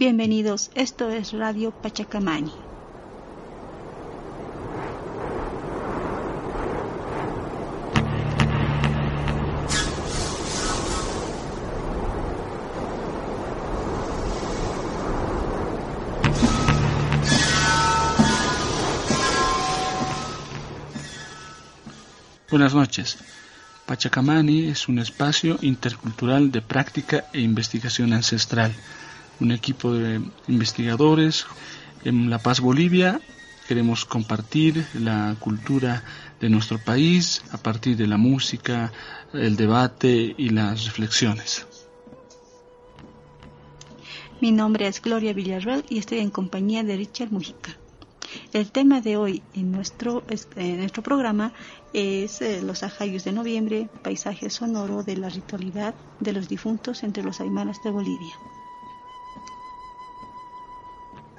Bienvenidos, esto es Radio Pachacamani. Buenas noches. Pachacamani es un espacio intercultural de práctica e investigación ancestral. Un equipo de investigadores en La Paz, Bolivia. Queremos compartir la cultura de nuestro país a partir de la música, el debate y las reflexiones. Mi nombre es Gloria Villarreal y estoy en compañía de Richard Mujica. El tema de hoy en nuestro, en nuestro programa es eh, los ajayos de noviembre, paisaje sonoro de la ritualidad de los difuntos entre los aymaras de Bolivia.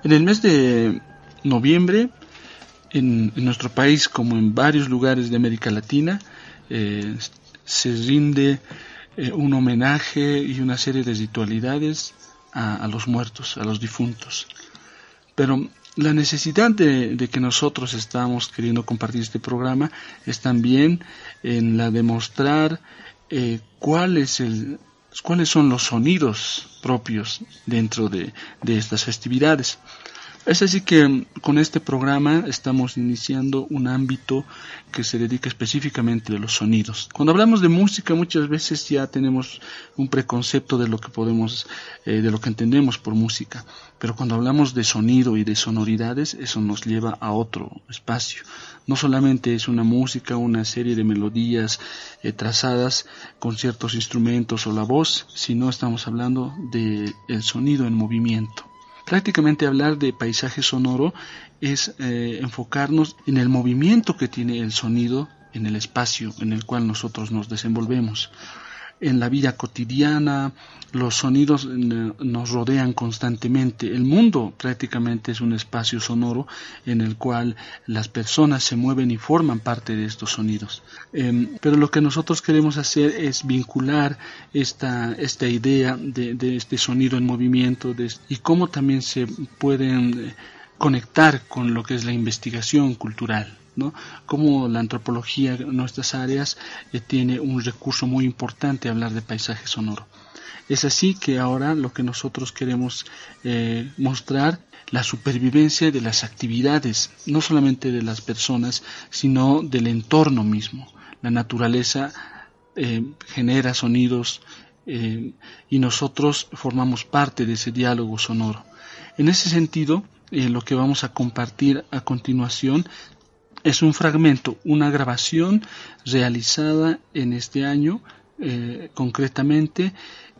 En el mes de noviembre, en, nuestro país, como en varios lugares de América Latina, eh, se rinde eh, un homenaje y una serie de ritualidades a, los muertos, a los difuntos. Pero la necesidad de, que nosotros estamos queriendo compartir este programa es también en la demostrar eh, cuál es el, cuáles son los sonidos propios dentro de estas festividades. Es así que con este programa estamos iniciando un ámbito que se dedica específicamente a los sonidos. Cuando hablamos de música muchas veces ya tenemos un preconcepto de lo que podemos, eh, de lo que entendemos por música, pero cuando hablamos de sonido y de sonoridades eso nos lleva a otro espacio. No solamente es una música, una serie de melodías eh, trazadas con ciertos instrumentos o la voz, sino estamos hablando del sonido en movimiento. Prácticamente hablar de paisaje sonoro es eh, enfocarnos en el movimiento que tiene el sonido en el espacio en el cual nosotros nos desenvolvemos en la vida cotidiana, los sonidos nos rodean constantemente. El mundo prácticamente es un espacio sonoro en el cual las personas se mueven y forman parte de estos sonidos. Em, pero lo que nosotros queremos hacer es vincular esta, esta idea de, este sonido en movimiento y cómo también se pueden eh, conectar con lo que es la investigación cultural. Como la antropología en nuestras áreas eh, tiene un recurso muy importante hablar de paisaje sonoro. Es así que ahora lo que nosotros queremos eh, mostrar la supervivencia de las actividades, no solamente de las personas, sino del entorno mismo. La naturaleza eh, genera sonidos y nosotros formamos parte de ese diálogo sonoro. En ese sentido, lo que vamos a compartir a continuación es un fragmento, una grabación realizada en este año, eh, concretamente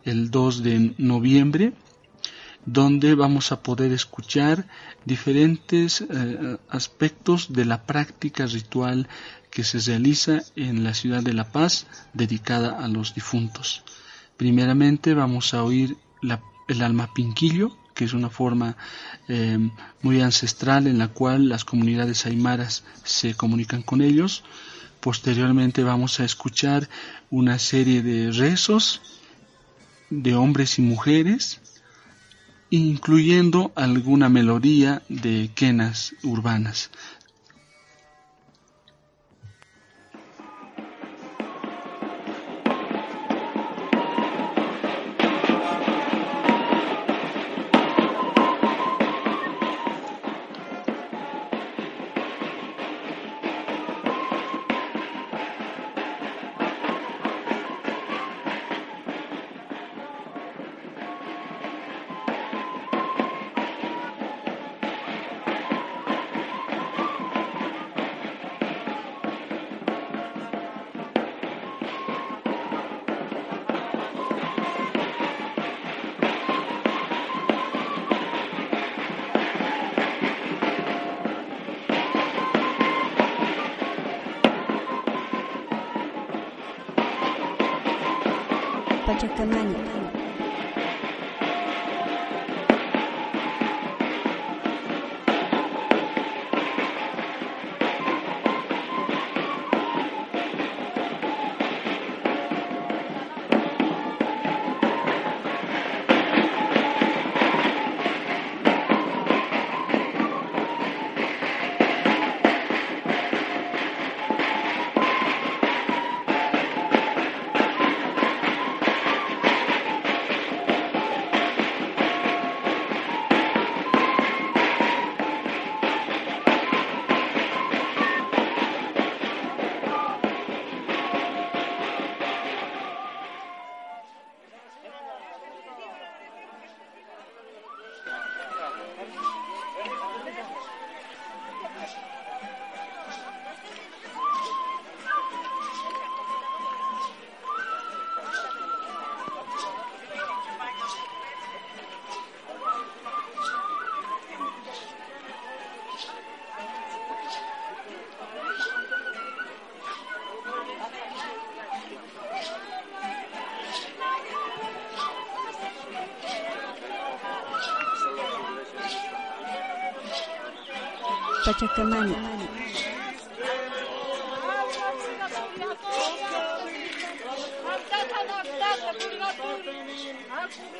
el 2 de noviembre, donde vamos a poder escuchar diferentes eh, aspectos de la práctica ritual que se realiza en la ciudad de La Paz dedicada a los difuntos. Primeramente vamos a oír el alma pinquillo, que es una forma eh, muy ancestral en la cual las comunidades aymaras se comunican con ellos. Posteriormente vamos a escuchar una serie de rezos de hombres y mujeres, incluyendo alguna melodía de quenas urbanas. 500万人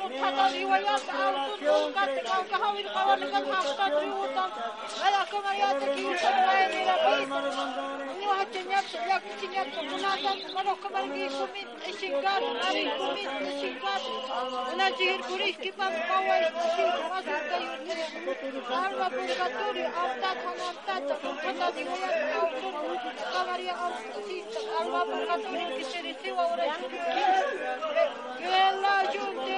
منتظر ويسعى وتنظر قد قوكه من قوال قد حقت ريوتم ولكم اياتك يوسف ما يمير بيكم Nuha tinjat yak tinjat kunatan mano kamargi kumit ishingat mari kumit ishingat na jihir burish ki pam kawa ishi mas ka yurte alma purgatori avta khanavta tapata dihoya avtur kavari avti alma purgatori ki shirisi wa ura gela junte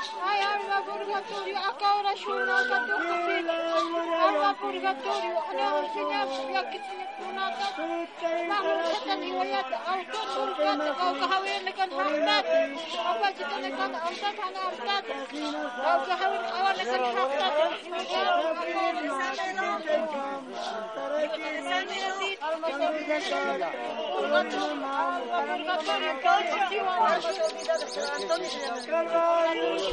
Ay, alma purgatorio, acá shuna katu kufi. Alma purgatorio, ana ursinya yakitni kunata. Mahu katan iwayat, auto purgat, au kahawin lekan hamdat. Apa jita lekan amdat hana amdat. Au kahawin awan lekan hamdat. Purgatorio, purgatorio, purgatorio.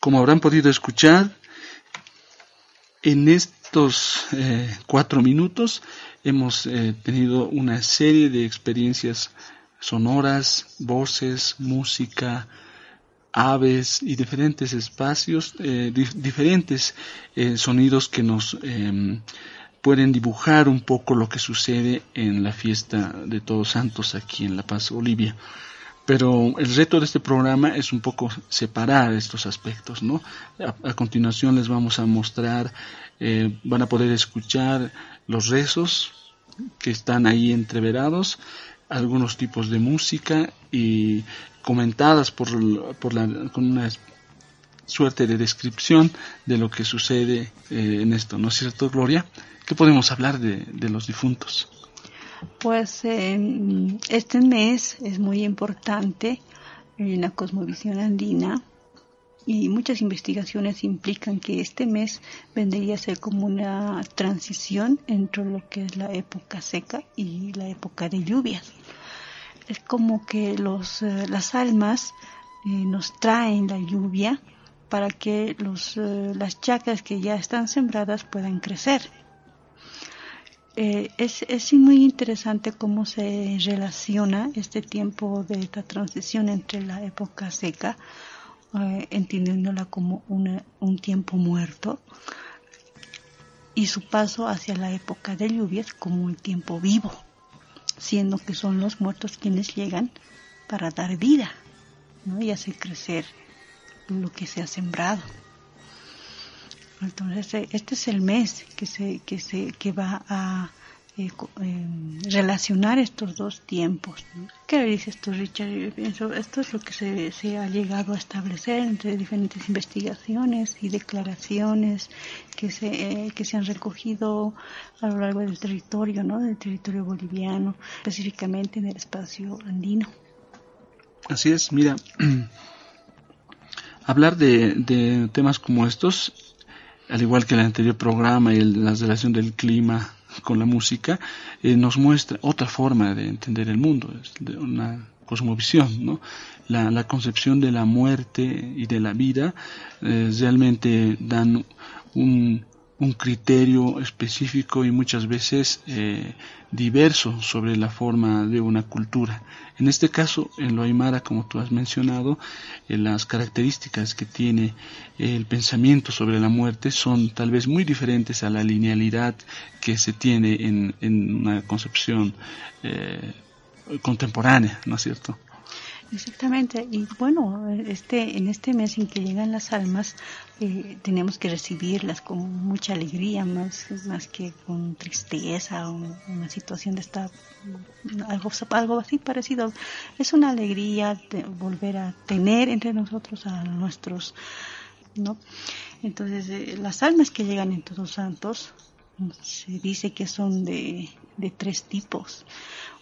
Como habrán podido escuchar, en estos eh, cuatro minutos hemos eh, tenido una serie de experiencias sonoras, voces, música, aves y diferentes espacios, eh, dif- diferentes eh, sonidos que nos em, pueden dibujar un poco lo que sucede en la fiesta de Todos Santos aquí en La Paz, Bolivia. Pero el reto de este programa es un poco separar estos aspectos, ¿no? A, continuación les vamos a mostrar, eh, van a poder escuchar los rezos que están ahí entreverados, algunos tipos de música y comentadas por, por la, con una suerte de descripción de lo que sucede eh, en esto, ¿no es cierto, Gloria? ¿Qué podemos hablar de, de los difuntos? Pues eh, este mes es muy importante en la cosmovisión andina y muchas investigaciones implican que este mes vendría a ser como una transición entre lo que es la época seca y la época de lluvias. Es como que los, eh, las almas eh, nos traen la lluvia para que los, eh, las chacras que ya están sembradas puedan crecer. Eh, es, es muy interesante cómo se relaciona este tiempo de esta transición entre la época seca, eh, entendiéndola como una, un tiempo muerto, y su paso hacia la época de lluvias como un tiempo vivo, siendo que son los muertos quienes llegan para dar vida ¿no? y hacer crecer lo que se ha sembrado. Entonces, eh, este es el mes que se que se que va a eh, eh, relacionar estos dos tiempos. ¿no? ¿Qué dices tú, Richard? Yo pienso, esto es lo que se, se ha llegado a establecer entre diferentes investigaciones y declaraciones que se eh, que se han recogido a lo largo del territorio, ¿no? Del territorio boliviano, específicamente en el espacio andino. Así es, mira, hablar de, de temas como estos, al igual que el anterior programa y el- la relación del clima con la música, eh, nos muestra otra forma de entender el mundo, es de una cosmovisión, ¿no? La, la concepción de la muerte y de la vida eh, realmente dan un, un criterio específico y muchas veces eh, diverso sobre la forma de una cultura. En este caso, en lo aymara, como tú has mencionado, eh, las características que tiene el pensamiento sobre la muerte son tal vez muy diferentes a la linealidad que se tiene en, en una concepción eh, contemporánea, ¿no es cierto? Exactamente, y bueno, este, en este mes en que llegan las almas, eh, tenemos que recibirlas con mucha alegría, más, más que con tristeza o una situación de esta, algo, algo así parecido. Es una alegría de volver a tener entre nosotros a nuestros, ¿no? Entonces, eh, las almas que llegan en Todos Santos, se dice que son de, de tres tipos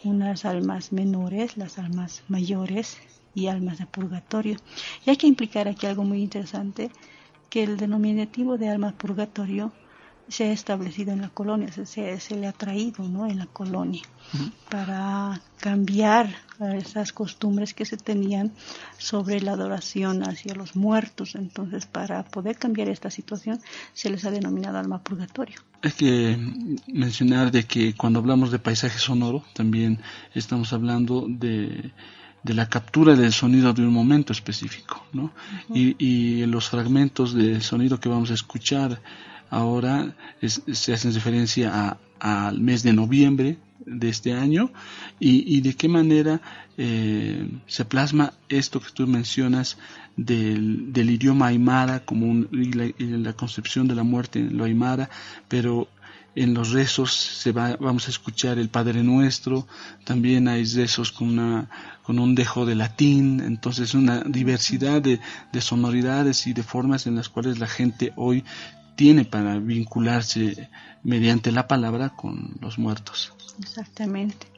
unas almas menores, las almas mayores y almas de purgatorio. Y hay que implicar aquí algo muy interesante, que el denominativo de alma purgatorio se ha establecido en la colonia, se, se, le ha traído ¿no? en la colonia para cambiar esas costumbres que se tenían sobre la adoración hacia los muertos. Entonces, para poder cambiar esta situación, se les ha denominado alma purgatorio. Hay que mencionar de que cuando hablamos de paisaje sonoro, también estamos hablando de de la captura del sonido de un momento específico, ¿no? y, y, los fragmentos de sonido que vamos a escuchar ahora se hacen referencia al mes de noviembre de este año. Y, de qué manera eh, se plasma esto que tú mencionas del, idioma aymara como la, concepción de la muerte en lo aymara, pero en los rezos se va, vamos a escuchar el Padre Nuestro, también hay rezos con, una, con un dejo de latín, entonces una diversidad de sonoridades y de formas en las cuales la gente hoy tiene para vincularse mediante la palabra con los muertos. Exactamente.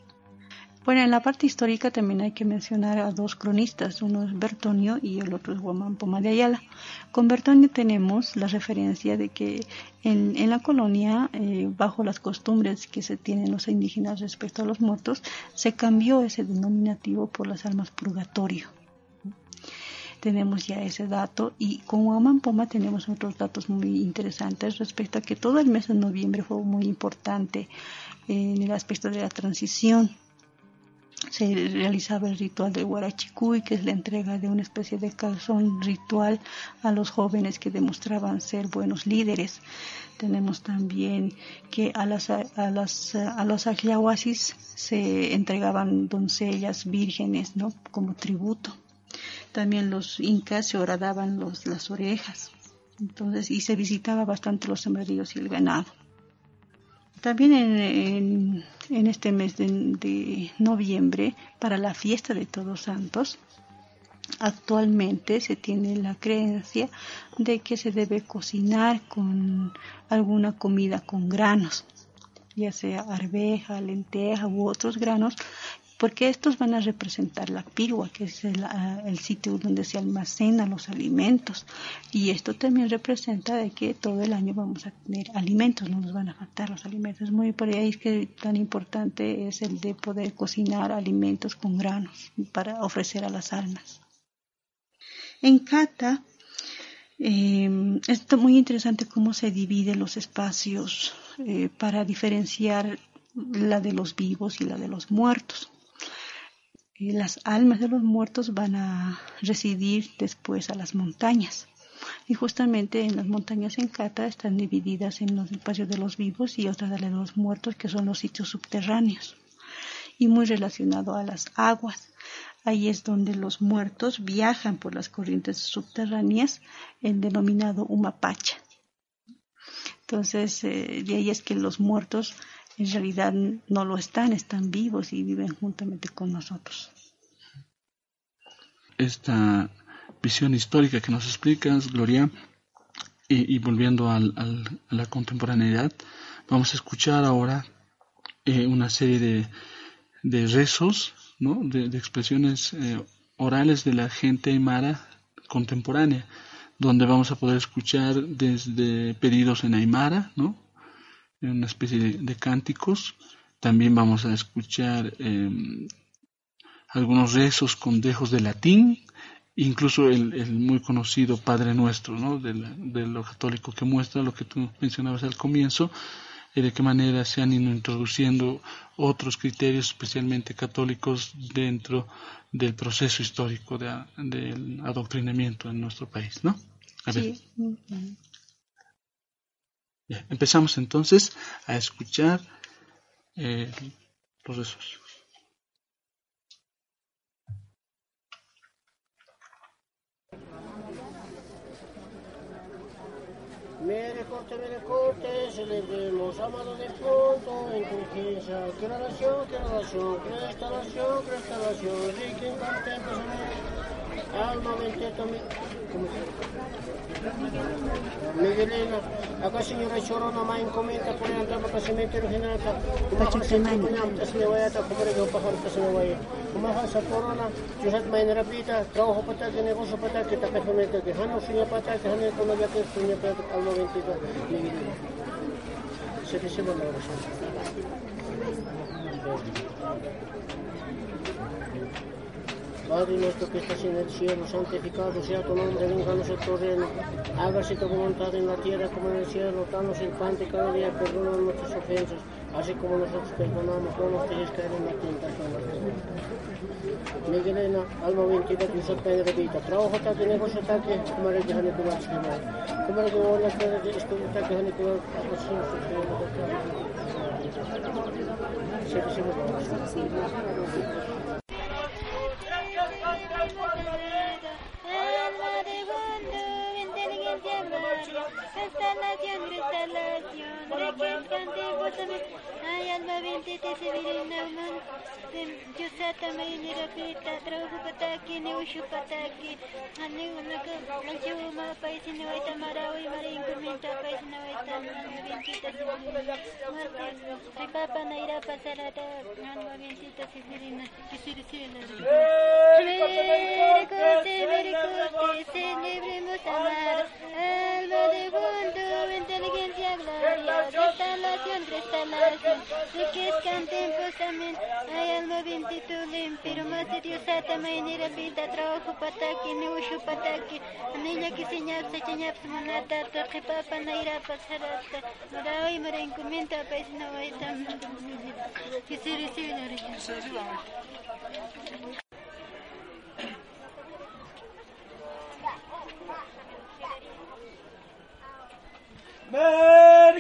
Bueno, en la parte histórica también hay que mencionar a dos cronistas, uno es Bertonio y el otro es Guamán Poma de Ayala. Con Bertonio tenemos la referencia de que en, la colonia, eh, bajo las costumbres que se tienen los indígenas respecto a los muertos, se cambió ese denominativo por las almas purgatorio tenemos ya ese dato y con Poma tenemos otros datos muy interesantes respecto a que todo el mes de noviembre fue muy importante en el aspecto de la transición. Se realizaba el ritual del Huarachicuy, que es la entrega de una especie de calzón ritual a los jóvenes que demostraban ser buenos líderes. Tenemos también que a las a las a los se entregaban doncellas vírgenes, ¿no? como tributo también los incas se horadaban los, las orejas. Entonces, y se visitaba bastante los sembradíos y el ganado. También en, este mes de, noviembre, para la fiesta de Todos Santos, actualmente se tiene la creencia de que se debe cocinar con alguna comida con granos, ya sea arveja, lenteja u otros granos, porque estos van a representar la pirua, que es ah, el, sitio donde se almacenan los alimentos. Y esto también representa de que todo el año vamos a tener alimentos, no nos van a faltar los alimentos. Muy por ahí es que tan importante es el de poder cocinar alimentos con granos para ofrecer a las almas. En Cata, eh, es muy interesante cómo se dividen los espacios eh, para diferenciar la de los vivos y la de los muertos las almas de los muertos van a residir después a las montañas. Y justamente en las montañas en Cata están divididas en los espacios de los vivos y otras de los muertos, que son los sitios subterráneos. Y muy relacionado a las aguas. Ahí es donde los muertos viajan por las corrientes subterráneas, el denominado Humapacha. Entonces, eh, de ahí es que los muertos en realidad no lo están, están vivos y viven juntamente con nosotros. Esta visión histórica que nos explicas, Gloria, y, volviendo al, a la contemporaneidad, vamos a escuchar ahora eh, una serie de, de rezos, ¿no? de, expresiones eh, orales de la gente aymara contemporánea, donde vamos a poder escuchar desde pedidos en aymara, ¿no? Una especie de, cánticos. También vamos a escuchar em, algunos rezos con dejos de latín, incluso el, muy conocido Padre Nuestro, ¿no? de, lo católico, que muestra lo que tú mencionabas al comienzo, y de qué manera se han ido introduciendo otros criterios, especialmente católicos, dentro del proceso histórico del adoctrinamiento en nuestro país, ¿no? A ver Empezamos entonces a escuchar eh, los rezos. Me recorte, me recorte, celebremos amado de pronto, en conciencia, que la nación, que que restauración, restauración, y que en alma, mente, también. ¿Cómo se Miguelina, acá señora Chorona, más en comenta, por el antro, para cementerio general, Pachacamani. Tasnawayata, como le digo, pájaro, Tasnawaya. Como hasa corona, yo sat main rapita, trabajo pata, que negocio pata, que Padre nuestro que estás en el cielo, santificado sea tu nombre, venga a nosotros reino, hágase tu voluntad en la tierra como en el cielo, danos el pan de cada día, perdona nuestras ofensas, así como nosotros perdonamos, no nos dejes caer en la tentación. Miguelena, alma bendita, que cae de vida, trabajo negocio como era que tu vas que como era que vos la cara de esto, taque hane tu vas que no, se dice magia, instalación, cristalación, requescante, botame, ay alma bendita, severina, man, yusata, mayini, rapita, trabajo pataki, neushu pataki, ane unaka, anchuma, paisi, nevaita, marawi, marin, comenta, paisi, nevaita, alma bendita, severina, muerte, ay papa, naira, pasarada, alma bendita, severina, kisiri, severina, Mere corte, mere corte, celebremos amar, alma de mundo, inteligencia, gloria, restauración, restauración, riquez cantemos, amén, ay alma bendito, limpio, más de Dios, ata, mañana, vida, trabajo, pataki, neushu, pataki, niña que. Señap, se señap, monata, toque, papa, naira, pasarata, mora hoy, mora encomienda, país, no, ahí también, que se recibe la religión.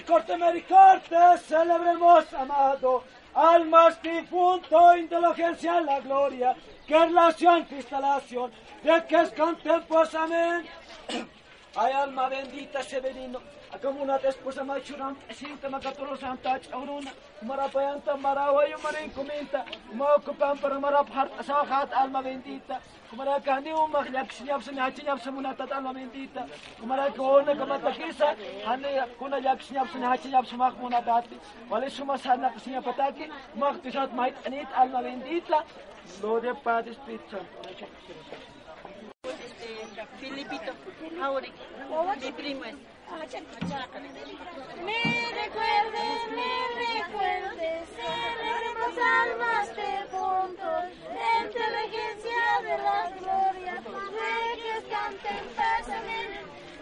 Mericorte, mericorte, celebremos, amado, almas difunto, inteligencia, la gloria, que relación, cristalación, de que es contempos, amén. Ay, alma bendita, severino, Acumunates pues amachuran, sinta macatoro santa chauruna, marapayanta marawayo marincuminta, maocupan para marapar, asahat alma bendita, kumarakani umah yakshinyapsani hachinyapsamunatat alma bendita, kumarakona oh, kamatakisa, hane kuna yakshinyapsani hachinyapsamahmunatati, vale sumasana kasinyapataki, mahtisat mait anit alma bendita, Gloria Padre Espíritu Filipito, ahora, mi primo es. Me recuerdes, me recuerdes, celebremos almas de juntos, inteligencia de la gloria, reyes canten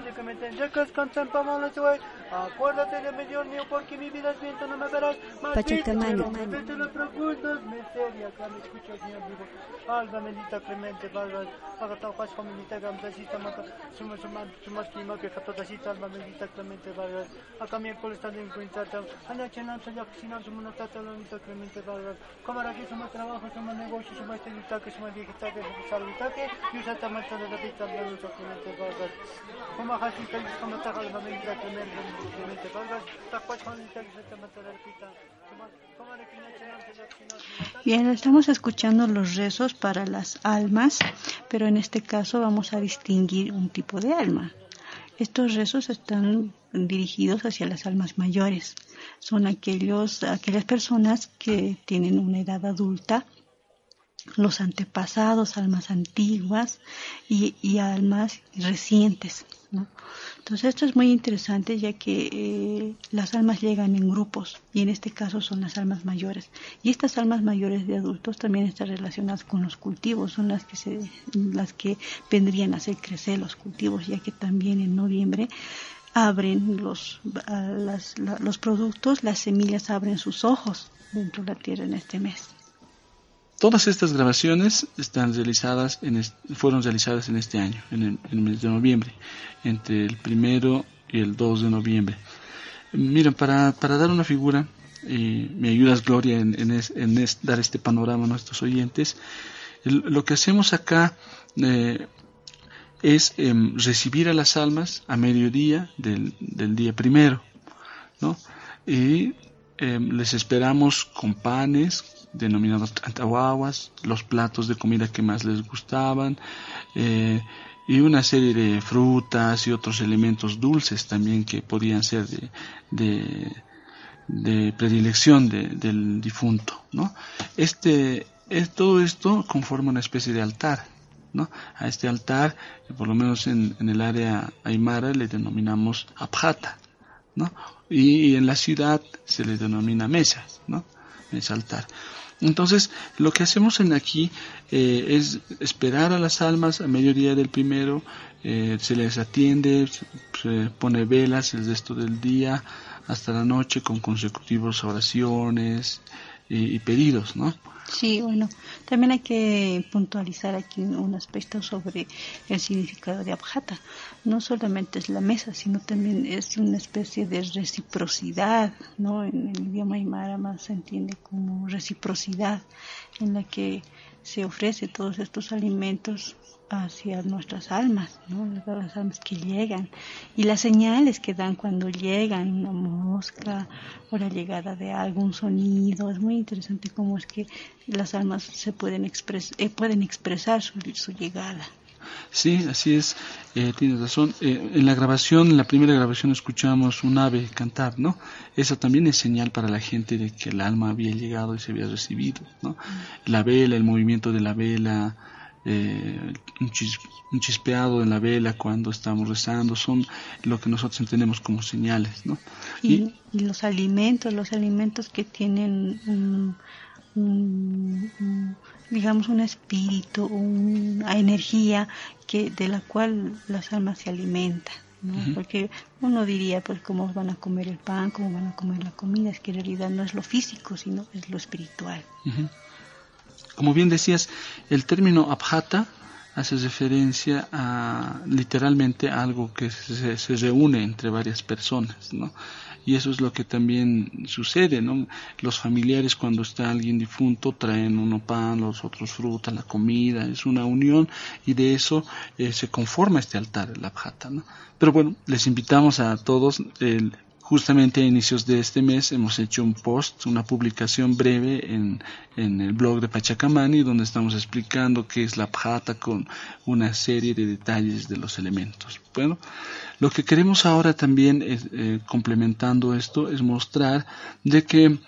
de que acuérdate de porque mi vida es viento, más que me escuchas, mi amigo, alma bendita, clemente, valga, haga tal gamdasita, maca, suma, que alma bendita, clemente, valga, acá miércoles también cuintata, anda, chenan, ya que si no, suma, valga, aquí suma trabajo, Bien, estamos escuchando los rezos para las almas, pero en este caso vamos a distinguir un tipo de alma. Estos rezos están dirigidos hacia las almas mayores. Son aquellos, aquellas personas que tienen una edad adulta los antepasados, almas antiguas y, y almas recientes. Entonces esto es muy interesante ya que eh, las almas llegan en grupos y en este caso son las almas mayores. Y estas almas mayores de adultos también están relacionadas con los cultivos, son las que, se, las que vendrían a hacer crecer los cultivos, ya que también en noviembre abren los, las, los productos, las semillas abren sus ojos dentro de la tierra en este mes. Todas estas grabaciones están realizadas en fueron realizadas en este año, en el, mes de noviembre, entre el primero y el 2 de noviembre. Miren, para, dar una figura, y me ayudas Gloria en, en, dar este panorama a nuestros oyentes, lo que hacemos acá eh, es em, recibir a las almas a mediodía del, del día primero, ¿no? Y em, les esperamos con panes, denominados antahuaguas, los platos de comida que más les gustaban, eh, y una serie de frutas y otros elementos dulces también que podían ser de, de, predilección del difunto. ¿no? Este, es, todo esto conforma una especie de altar. ¿no? A este altar, por lo menos en, en el área aymara, le denominamos abjata. ¿No? Y, en la ciudad se le denomina mesa, ¿no? mesa altar. Entonces, lo que hacemos en aquí eh, es esperar a las almas a mediodía del primero, eh, se les atiende, se pone velas el resto del día hasta la noche con consecutivas oraciones y, y pedidos, ¿no? Sí, bueno, también hay que puntualizar aquí un aspecto sobre el significado de abjata. No solamente es la mesa, sino también es una especie de reciprocidad, ¿no? En el idioma aymara más se entiende como reciprocidad, en la que se ofrece todos estos alimentos hacia nuestras almas, ¿no? las almas que llegan y las señales que dan cuando llegan, una mosca o la llegada de algún sonido. Es muy interesante cómo es que las almas se pueden, expres eh, pueden expresar su, llegada. Sí, así es, eh, tienes razón. Eh, en la grabación, en la primera grabación escuchamos un ave cantar, ¿no? Eso también es señal para la gente de que el alma había llegado y se había recibido, ¿no? La vela, el movimiento de la vela, eh, un, chispeado en la vela cuando estamos rezando, son lo que nosotros entendemos como señales, ¿no? Y, los alimentos, los alimentos que tienen digamos un espíritu, una energía que de la cual las almas se alimentan. ¿no? Porque uno diría, pues, cómo van a comer el pan, cómo van a comer la comida, es que en realidad no es lo físico, sino es lo espiritual. Como bien decías, el término abjata hace referencia a literalmente algo que se, se, reúne entre varias personas, ¿no? Y eso es lo que también sucede, ¿no? Los familiares cuando está alguien difunto traen uno pan, los otros fruta, la comida, es una unión y de eso eh, se conforma este altar, el abjata, ¿no? Pero bueno, les invitamos a todos, el, Justamente a inicios de este mes hemos hecho un post, una publicación breve en, el blog de Pachacamani, donde estamos explicando qué es la pjata con una serie de detalles de los elementos. Bueno, lo que queremos ahora también, eh, complementando esto, es mostrar de que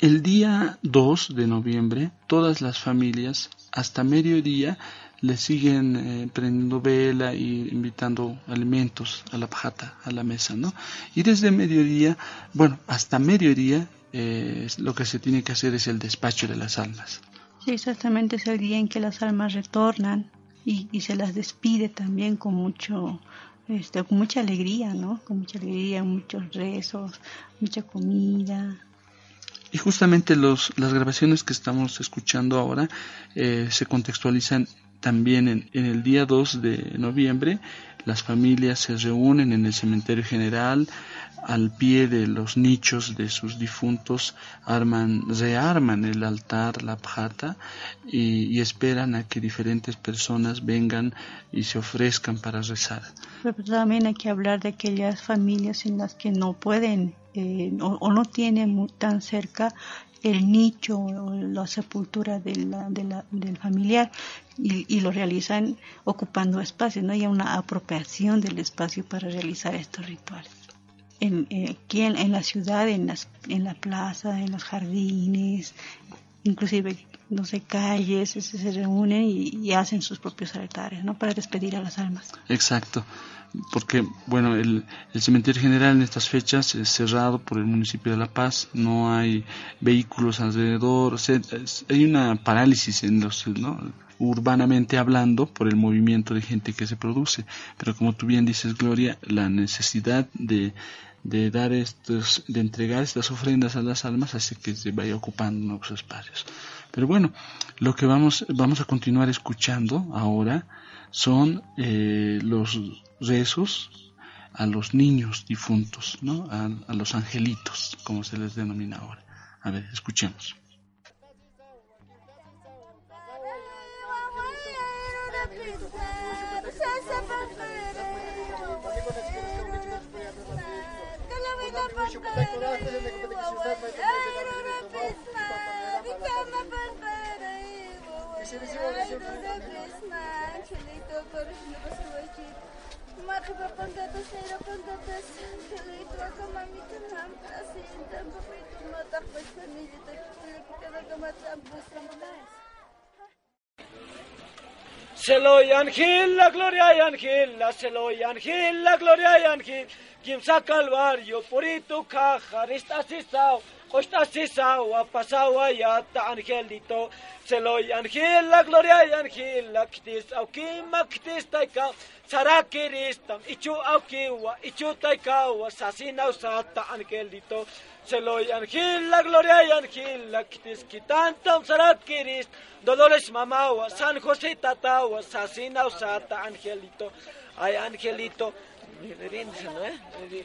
el día 2 de noviembre todas las familias hasta mediodía le siguen eh, prendiendo vela y invitando alimentos a la pajata, a la mesa, ¿no? Y desde mediodía, bueno, hasta mediodía eh, lo que se tiene que hacer es el despacho de las almas. Sí, exactamente es el día en que las almas retornan y, y se las despide también con mucho, este, con mucha alegría, ¿no? Con mucha alegría, muchos rezos, mucha comida, y justamente los, las grabaciones que estamos escuchando ahora eh, se contextualizan también en, el día 2 de noviembre las familias se reúnen en el cementerio general al pie de los nichos de sus difuntos arman rearman el altar la pjata y, esperan a que diferentes personas vengan y se ofrezcan para rezar. Pero también hay que hablar de aquellas familias en las que no pueden eh, o, no tienen tan cerca el nicho o la sepultura de la, del familiar y, lo realizan ocupando espacio, no hay una apropiación del espacio para realizar estos rituales. En, eh, aquí en, la ciudad, en, las, en la plaza, en los jardines, inclusive, no sé, calles, se, reúnen y, hacen sus propios altares, ¿no? Para despedir a las almas. Exacto, porque bueno, el, cementerio general en estas fechas es cerrado por el municipio de La Paz, no hay vehículos alrededor, o sea, hay una parálisis en los, urbanamente hablando por el movimiento de gente que se produce, pero como tú bien dices Gloria, la necesidad de de dar estos, de entregar estas ofrendas a las almas hace que se vaya ocupando nuevos espacios. Pero bueno, lo que vamos, vamos a continuar escuchando ahora son eh, los rezos a los niños difuntos, ¿no? A, a los angelitos, como se les denomina ahora. A ver, escuchemos. Se lo y ángel, la gloria y ángel, la se lo y ángel, la gloria y ángel. Quien saca al barrio, purito caja, está cisao, costa cisao, ha pasado allá, ta angelito. Se lo y ángel, la gloria y ángel, la ktis, auki, maktis taika, sarakiristam, ichu aukiwa, ichu taikawa, sasina usata angelito. Se lo y ángel, la gloria y ángel, la ktis, kitantam, sarakirist, Dolores Mamawa, San José Tatawa, Sasina Usata, Angelito. Ay, Angelito, rinse, ¿no eh?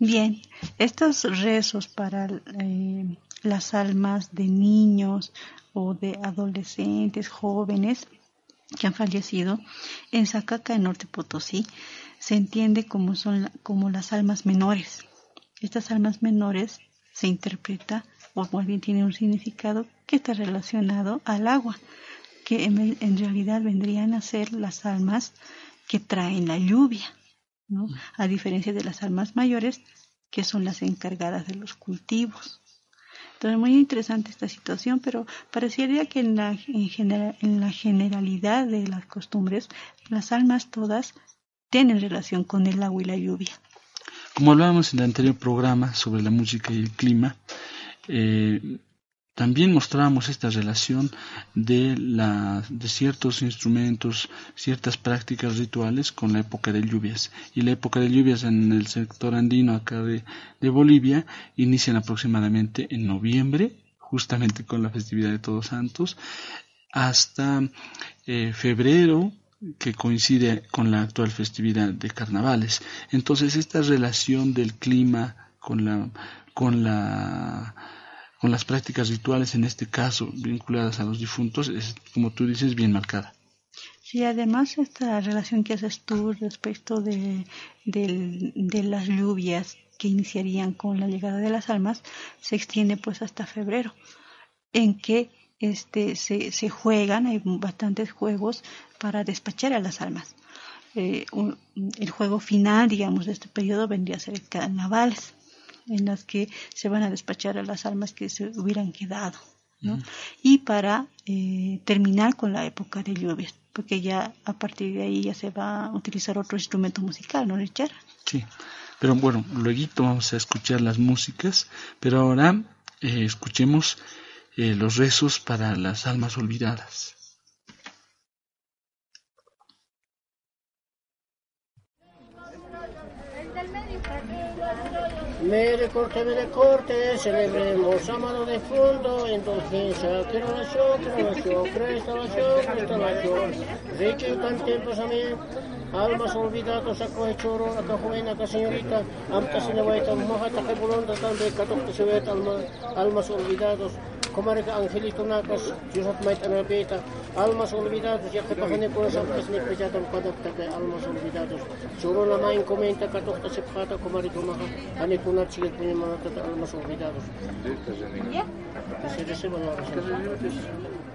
Bien, estos rezos para eh, las almas de niños o de adolescentes, jóvenes que han fallecido en Zacaca, en Norte Potosí, se entiende como son la- como las almas menores. Estas almas menores se interpreta o más bien tiene un significado que está relacionado al agua, que en, en realidad vendrían a ser las almas que traen la lluvia. ¿No? a diferencia de las almas mayores que son las encargadas de los cultivos. Entonces, muy interesante esta situación, pero parecería que en la, en, genera- en la generalidad de las costumbres, las almas todas tienen relación con el agua y la lluvia. Como hablábamos en el anterior programa sobre la música y el clima, eh, también mostrábamos esta relación de, de ciertos instrumentos, ciertas prácticas rituales con la época de lluvias. Y la época de lluvias en el sector andino acá de, de Bolivia inician aproximadamente en noviembre, justamente con la festividad de Todos Santos, hasta eh, febrero, que coincide con la actual festividad de carnavales. Entonces, esta relación del clima con la, con la, con las prácticas rituales, en este caso vinculadas a los difuntos, es, como tú dices, bien marcada. Sí, además esta relación que haces tú respecto de, de las lluvias que iniciarían con la llegada de las almas se extiende pues hasta febrero, en que este se, se juegan, hay bastantes juegos para despachar a las almas. Eh, el juego final, digamos, de este periodo vendría a ser el carnavales, en las que se van a despachar a las almas que se hubieran quedado. ¿no? Y para eh, terminar con la época de lluvias, porque ya a partir de ahí ya se va a utilizar otro instrumento musical, ¿no, Richard? Sí, pero bueno, luego vamos a escuchar las músicas, pero ahora eh, escuchemos eh, los rezos para las almas olvidadas. Mere corte, mere corte, celebremos amado de fondo, indulgencia, que oración, que oración, cresta oración, cresta oración. Rique cantempos, amén. Almas olvidados, acoge choro, acá joven, acá señorita, amta se levaita, moja, taque bolonda, tambe, catok, se ve alma, almas olvidados. Comarca Angelito Nacas, Yusat Mait Anabeta, almas olvidados, ya que pajane con santas ni pejatam padakta que almas olvidados. Solo la main comenta que tohta se pata comarito maha, ane kuna chile punya manata almas olvidados. ¿Ya? Se recibe la oración.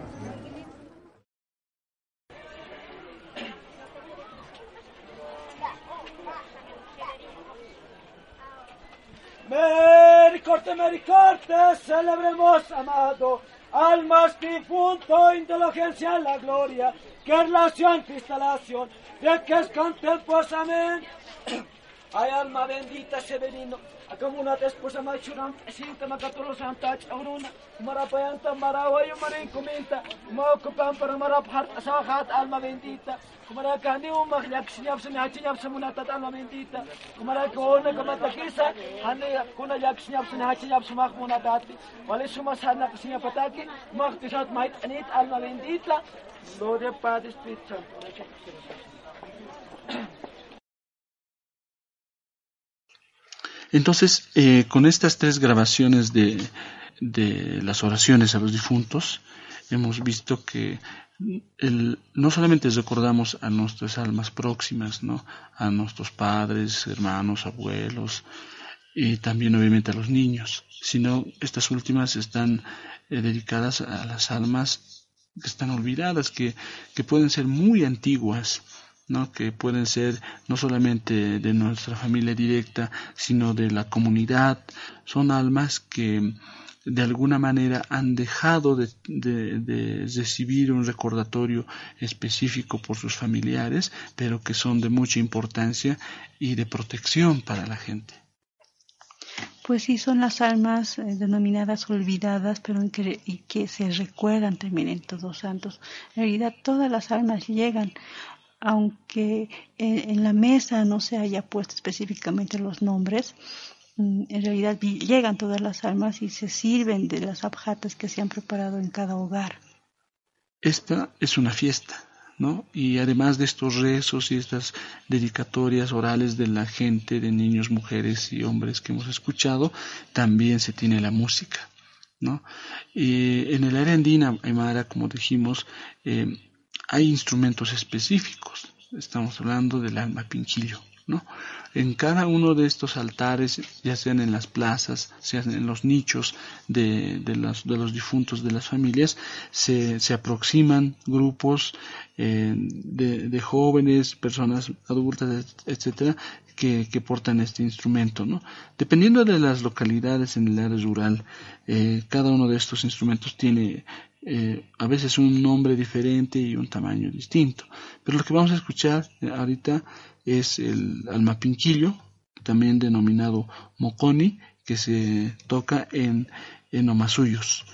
Mericorte, mericorte, celebremos, amado, almas difunto, indulgencia la gloria, que relación, instalación, de que es contempos, amén. Ay, alma bendita, Severino, Akamuna tes posa ma churam sinta ma katoro santa chauruna mara payanta mara wayu mara inkumenta ma okupam para mara phar asa khat alma bendita kumara kandi u ma khlak sini apsa ni hachi apsa muna tat alma bendita kumara kona kama takisa hane kona yak sini apsa ni hachi apsa ma khuna dat wale suma sana kusini apata ki ma khtisat mait anit alma bendita lode padis pitcha Entonces, eh, con estas tres grabaciones de, de, las oraciones a los difuntos, hemos visto que no solamente recordamos a nuestras almas próximas, ¿no? a nuestros padres, hermanos, abuelos, y también obviamente a los niños, sino estas últimas están eh, dedicadas a las almas que están olvidadas, que, que pueden ser muy antiguas, ¿no? que pueden ser no solamente de nuestra familia directa, sino de la comunidad. Son almas que de alguna manera han dejado de, recibir un recordatorio específico por sus familiares, pero que son de mucha importancia y de protección para la gente. Pues sí, son las almas eh, denominadas olvidadas, pero que, y que se recuerdan también en Todos Santos. En realidad todas las almas llegan, aunque en, la mesa no se haya puesto específicamente los nombres, mm, en realidad llegan todas las almas y se sirven de las abjatas que se han preparado en cada hogar. Esta es una fiesta, ¿no? Y además de estos rezos y estas dedicatorias orales de la gente, de niños, mujeres y hombres que hemos escuchado, también se tiene la música, ¿no? Y en el área andina, Aymara, como dijimos, eh, hay instrumentos específicos. Estamos hablando del alma pinquillo, ¿no? En cada uno de estos altares, ya sean en las plazas, sean en los nichos de, los, difuntos de las familias, se, aproximan grupos eh, de, jóvenes, personas adultas, etcétera, que, portan este instrumento. Dependiendo de las localidades en el área rural, eh, cada uno de estos instrumentos tiene eh, a veces un nombre diferente y un tamaño distinto. Pero lo que vamos a escuchar ahorita es el almapinquillo, también denominado moconi, que se toca en, en Omasuyos,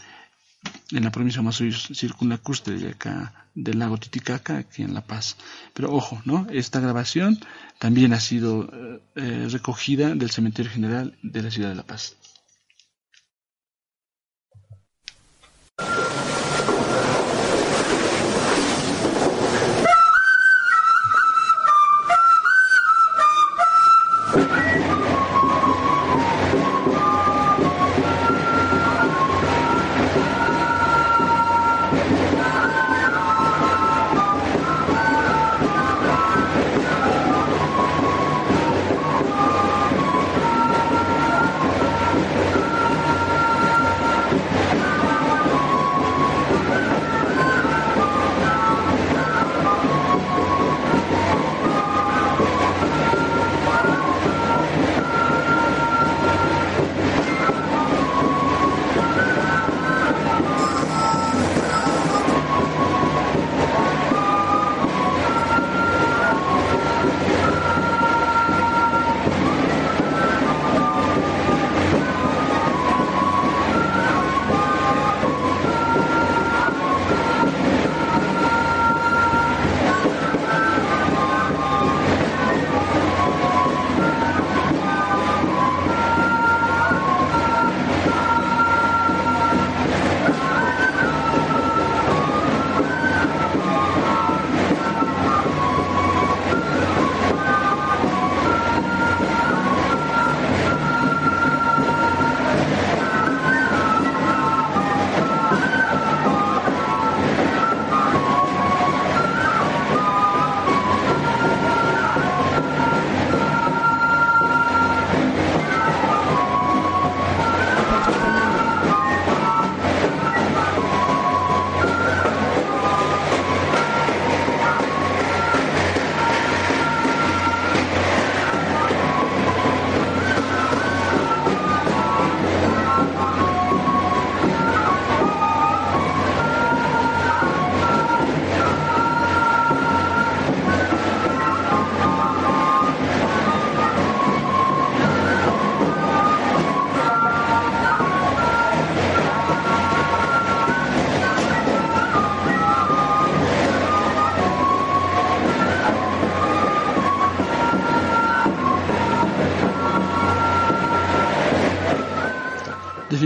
en la provincia de Omasuyos, circunlacustre de acá del lago Titicaca, aquí en La Paz. Pero ojo, ¿no? Esta grabación también ha sido eh, recogida del Cementerio General de la ciudad de La Paz.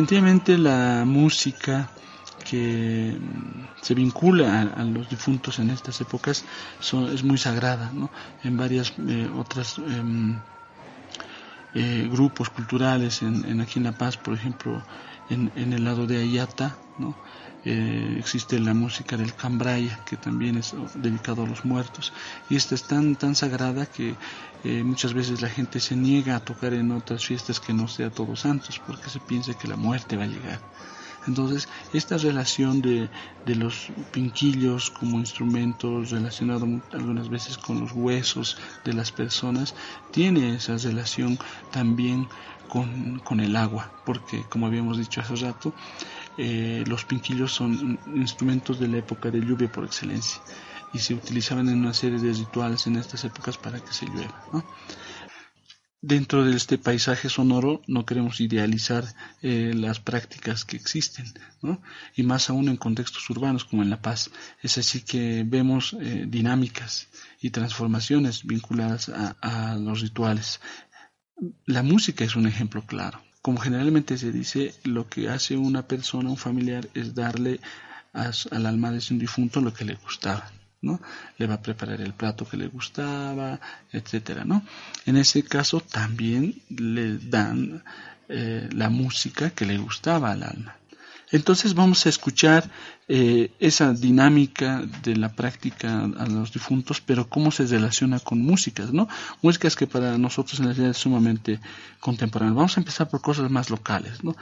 Definitivamente la música que mm, se vincula a, los difuntos en estas épocas es muy sagrada, ¿no? En varias eh, otras em, eh, grupos culturales, en, aquí en La Paz, por ejemplo, en, en el lado de Ayata, ¿no? Eh, existe la música del Cambraya, que también es dedicado a los muertos. Y esta es tan, tan sagrada que eh, muchas veces la gente se niega a tocar en otras fiestas que no sea Todos Santos, porque se piensa que la muerte va a llegar. Entonces, esta relación de, de los pinquillos como instrumentos relacionado algunas veces con los huesos de las personas, tiene esa relación también con, con el agua, porque como habíamos dicho hace rato, eh, los pinquillos son instrumentos de la época de lluvia por excelencia y se utilizaban en una serie de rituales en estas épocas para que se llueva. Dentro de este paisaje sonoro no queremos idealizar eh, las prácticas que existen, y más aún en contextos urbanos como en La Paz. Es así que vemos eh, dinámicas y transformaciones vinculadas a los rituales. La música es un ejemplo claro como generalmente se dice, lo que hace una persona, un familiar, es darle al alma de su difunto lo que le gustaba. ¿no? Le va a preparar el plato que le gustaba, etcétera, ¿no? En ese caso también le dan eh, la música que le gustaba al alma. Entonces vamos a escuchar eh, esa dinámica de la práctica a los difuntos, pero cómo se relaciona con músicas, ¿no? Músicas que para nosotros en realidad es sumamente contemporáneas. Vamos a empezar por cosas más locales, ¿no?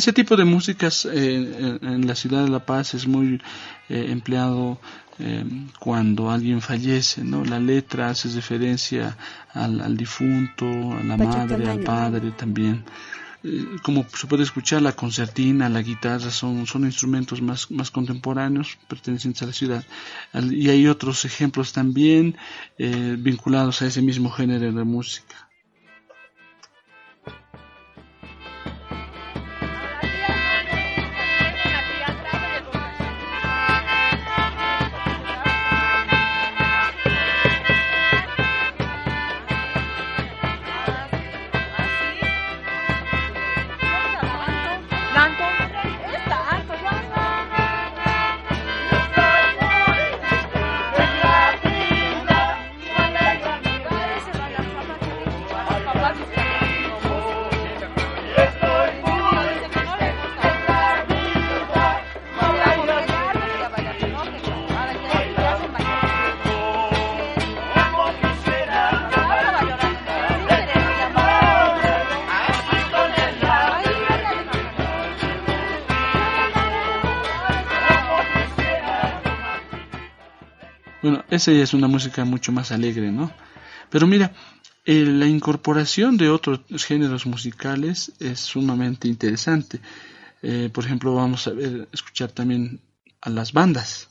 Ese tipo de músicas eh, en la ciudad de La Paz es muy eh, empleado eh, cuando alguien fallece, ¿no? La letra hace referencia al, difunto, a la madre, al padre también. como se puede escuchar, la concertina, la guitarra son, son instrumentos más, más contemporáneos pertenecientes a la ciudad. Y hay otros ejemplos también vinculados a ese mismo género de música. Esa es una música mucho más alegre, ¿no? Pero mira, eh, la incorporación de otros géneros musicales es sumamente interesante. Eh, por ejemplo, vamos a ver, escuchar también a las bandas.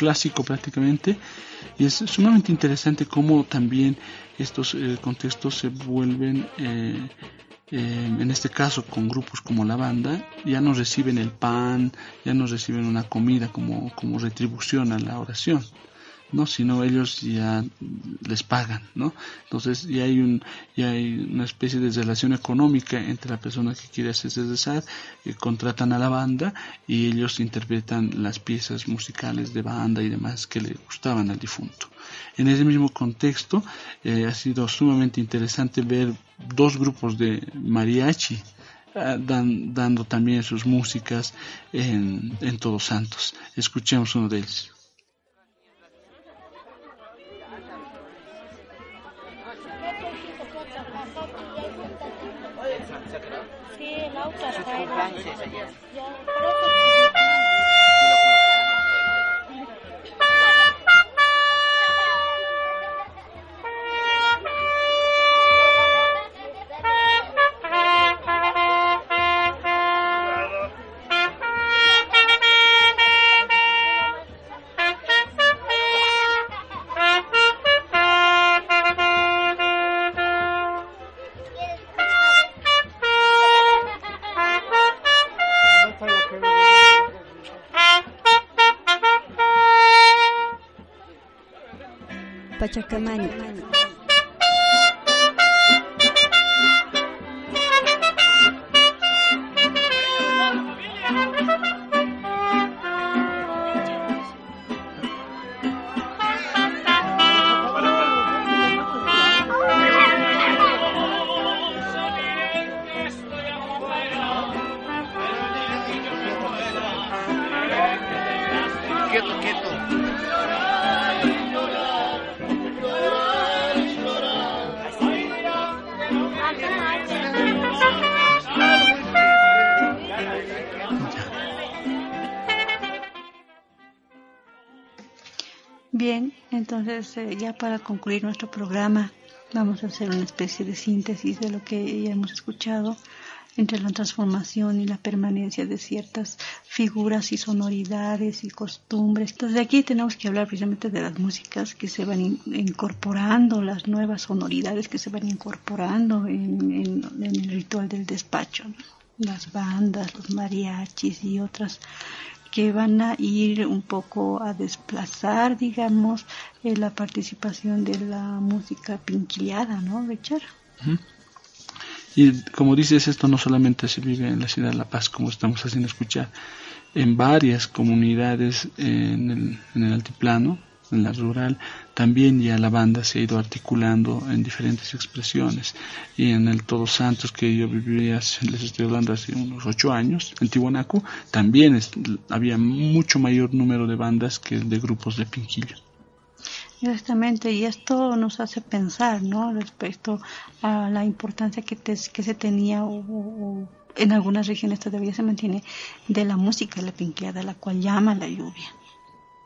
Clásico prácticamente, y es sumamente interesante cómo también estos eh, contextos se vuelven, eh, eh, en este caso con grupos como la banda, ya no reciben el pan, ya no reciben una comida como, como retribución a la oración no sino ellos ya les pagan no entonces ya hay un ya hay una especie de relación económica entre la persona que quiere hacerse rezar y contratan a la banda y ellos interpretan las piezas musicales de banda y demás que le gustaban al difunto en ese mismo contexto eh, ha sido sumamente interesante ver dos grupos de mariachi ah, dando también sus músicas en, en Todos Santos. Escuchemos uno de ellos. Pachacamani. Bien, entonces eh, ya para concluir nuestro programa vamos a hacer una especie de síntesis de lo que ya hemos escuchado entre la transformación y la permanencia de ciertas figuras y sonoridades y costumbres. Entonces aquí tenemos que hablar precisamente de las músicas que se van incorporando, las nuevas sonoridades que se van incorporando en, el ritual del despacho, las bandas, los mariachis y otras que van a ir un poco a desplazar, digamos, eh, la participación de la música pinquillada, ¿no, Richard? Y como dices, esto no solamente se vive en la ciudad de La Paz, como estamos haciendo escuchar, en varias comunidades en el, en el altiplano, en la rural, también ya la banda se ha ido articulando en diferentes expresiones. Y en el Todos Santos, que yo vivía, les estoy hablando hace unos ocho años, en Tiwanaku, también había mucho mayor número de bandas que de grupos de pinquillo. Exactamente, y esto nos hace pensar, ¿no? Respecto a la importancia que, que se tenía o, en algunas regiones todavía se mantiene de la música, la pinqueada, la cual llama la lluvia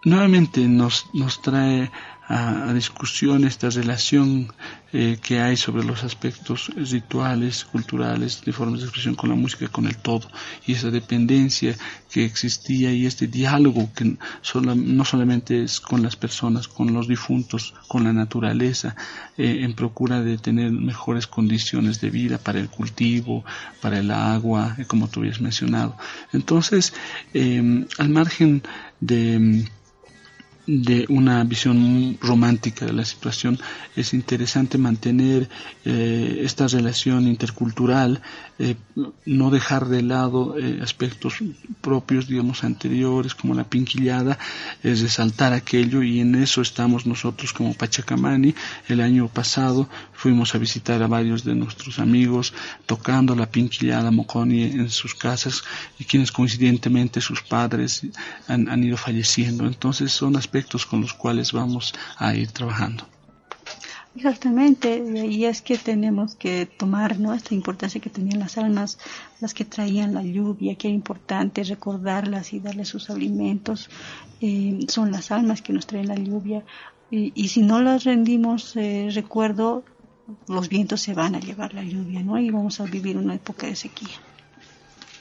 nuevamente nos, nos trae a, discusión esta relación eh, que hay sobre los aspectos rituales, culturales, de formas de expresión con la música, con el todo, y esa dependencia que existía y este diálogo que no solamente es con las personas, con los difuntos, con la naturaleza, eh, en procura de tener mejores condiciones de vida para el cultivo, para el agua, eh, como tú habías mencionado. Entonces, al margen de de una visión romántica de la situación, es interesante mantener eh, esta relación intercultural, eh, no dejar de lado eh, aspectos propios, digamos, anteriores, como la pinquillada, es resaltar aquello y en eso estamos nosotros como Pachacamani. El año pasado fuimos a visitar a varios de nuestros amigos tocando la pinquillada Moconi en sus casas y quienes coincidentemente sus padres han, han ido falleciendo. Entonces son aspectos con los cuales vamos a ir trabajando. Exactamente, y es que tenemos que tomar ¿no? esta importancia que tenían las almas, las que traían la lluvia, que era importante recordarlas y darles sus alimentos. Eh, son las almas que nos traen la lluvia, y, si no las rendimos eh, recuerdo, los vientos se van a llevar la lluvia, ¿no? Y vamos a vivir una época de sequía.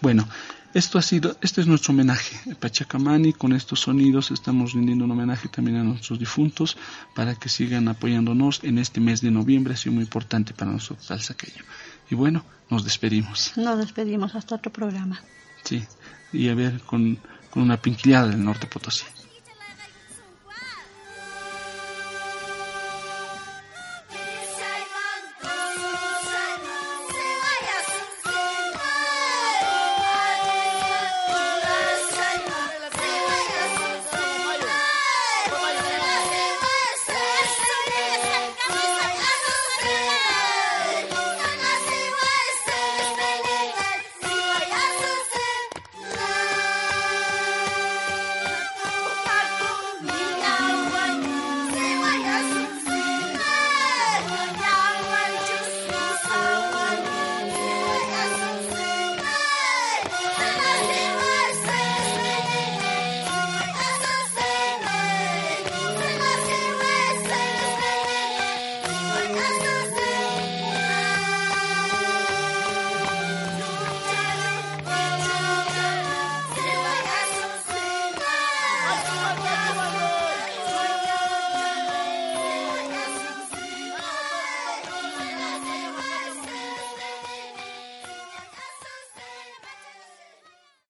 Bueno, esto ha sido, este es nuestro homenaje. Pachacamani, con estos sonidos estamos rindiendo un homenaje también a nuestros difuntos para que sigan apoyándonos en este mes de noviembre. Ha sido muy importante para nosotros al saqueño. Y bueno, nos despedimos. Nos despedimos hasta otro programa. Sí, y a ver con, con una pinquillada del norte Potosí.